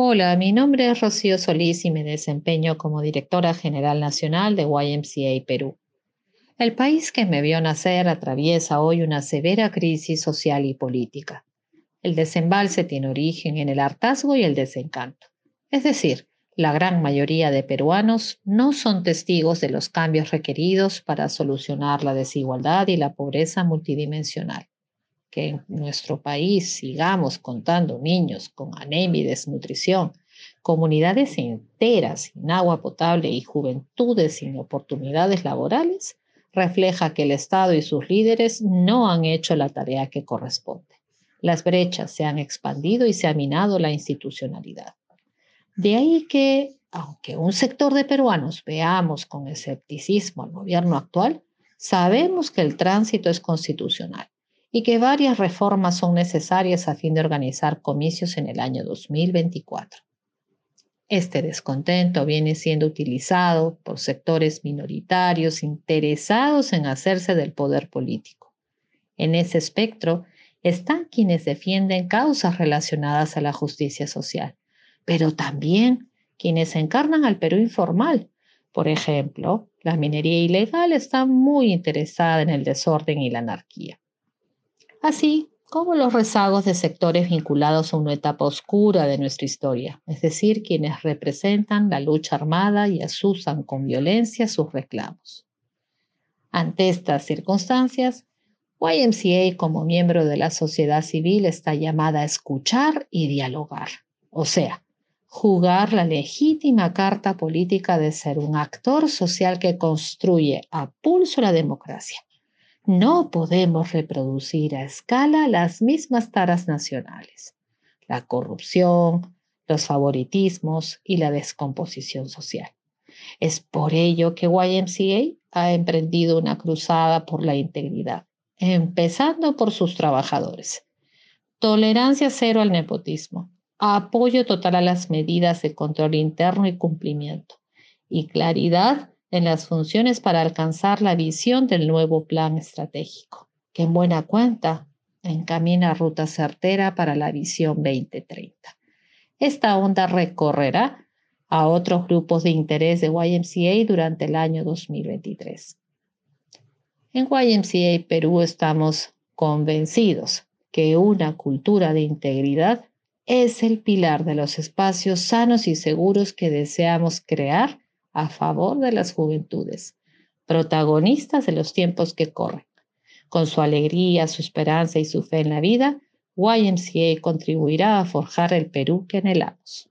Hola, mi nombre es Rocío Solís y me desempeño como directora general nacional de YMCA Perú. El país que me vio nacer atraviesa hoy una severa crisis social y política. El desembalse tiene origen en el hartazgo y el desencanto. Es decir, la gran mayoría de peruanos no son testigos de los cambios requeridos para solucionar la desigualdad y la pobreza multidimensional que en nuestro país sigamos contando niños con anemia y desnutrición, comunidades enteras sin agua potable y juventudes sin oportunidades laborales, refleja que el Estado y sus líderes no han hecho la tarea que corresponde. Las brechas se han expandido y se ha minado la institucionalidad. De ahí que, aunque un sector de peruanos veamos con escepticismo al gobierno actual, sabemos que el tránsito es constitucional y que varias reformas son necesarias a fin de organizar comicios en el año 2024. Este descontento viene siendo utilizado por sectores minoritarios interesados en hacerse del poder político. En ese espectro están quienes defienden causas relacionadas a la justicia social, pero también quienes encarnan al Perú informal. Por ejemplo, la minería ilegal está muy interesada en el desorden y la anarquía así como los rezagos de sectores vinculados a una etapa oscura de nuestra historia, es decir, quienes representan la lucha armada y asusan con violencia sus reclamos. Ante estas circunstancias, YMCA como miembro de la sociedad civil está llamada a escuchar y dialogar, o sea, jugar la legítima carta política de ser un actor social que construye a pulso la democracia no podemos reproducir a escala las mismas taras nacionales, la corrupción, los favoritismos y la descomposición social. Es por ello que YMCA ha emprendido una cruzada por la integridad, empezando por sus trabajadores. Tolerancia cero al nepotismo, apoyo total a las medidas de control interno y cumplimiento, y claridad en las funciones para alcanzar la visión del nuevo plan estratégico, que en buena cuenta encamina ruta certera para la visión 2030. Esta onda recorrerá a otros grupos de interés de YMCA durante el año 2023. En YMCA Perú estamos convencidos que una cultura de integridad es el pilar de los espacios sanos y seguros que deseamos crear a favor de las juventudes, protagonistas de los tiempos que corren. Con su alegría, su esperanza y su fe en la vida, YMCA contribuirá a forjar el Perú que anhelamos.